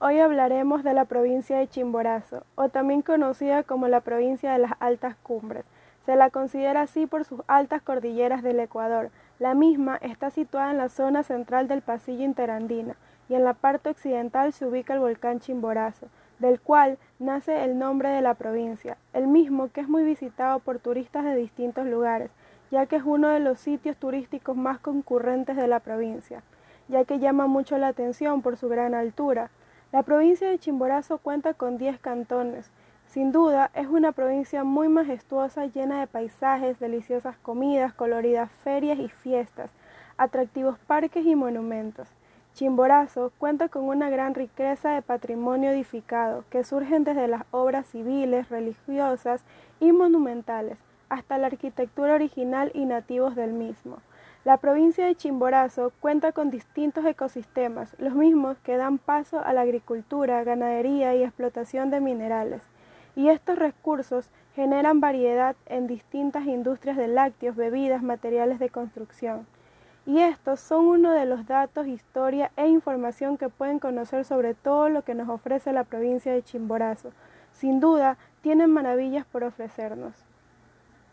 Hoy hablaremos de la provincia de Chimborazo, o también conocida como la provincia de las altas cumbres. Se la considera así por sus altas cordilleras del Ecuador. La misma está situada en la zona central del pasillo interandino y en la parte occidental se ubica el volcán Chimborazo, del cual nace el nombre de la provincia, el mismo que es muy visitado por turistas de distintos lugares, ya que es uno de los sitios turísticos más concurrentes de la provincia, ya que llama mucho la atención por su gran altura, la provincia de Chimborazo cuenta con 10 cantones. Sin duda, es una provincia muy majestuosa, llena de paisajes, deliciosas comidas, coloridas ferias y fiestas, atractivos parques y monumentos. Chimborazo cuenta con una gran riqueza de patrimonio edificado que surgen desde las obras civiles, religiosas y monumentales hasta la arquitectura original y nativos del mismo. La provincia de Chimborazo cuenta con distintos ecosistemas, los mismos que dan paso a la agricultura, ganadería y explotación de minerales. Y estos recursos generan variedad en distintas industrias de lácteos, bebidas, materiales de construcción. Y estos son uno de los datos, historia e información que pueden conocer sobre todo lo que nos ofrece la provincia de Chimborazo. Sin duda, tienen maravillas por ofrecernos.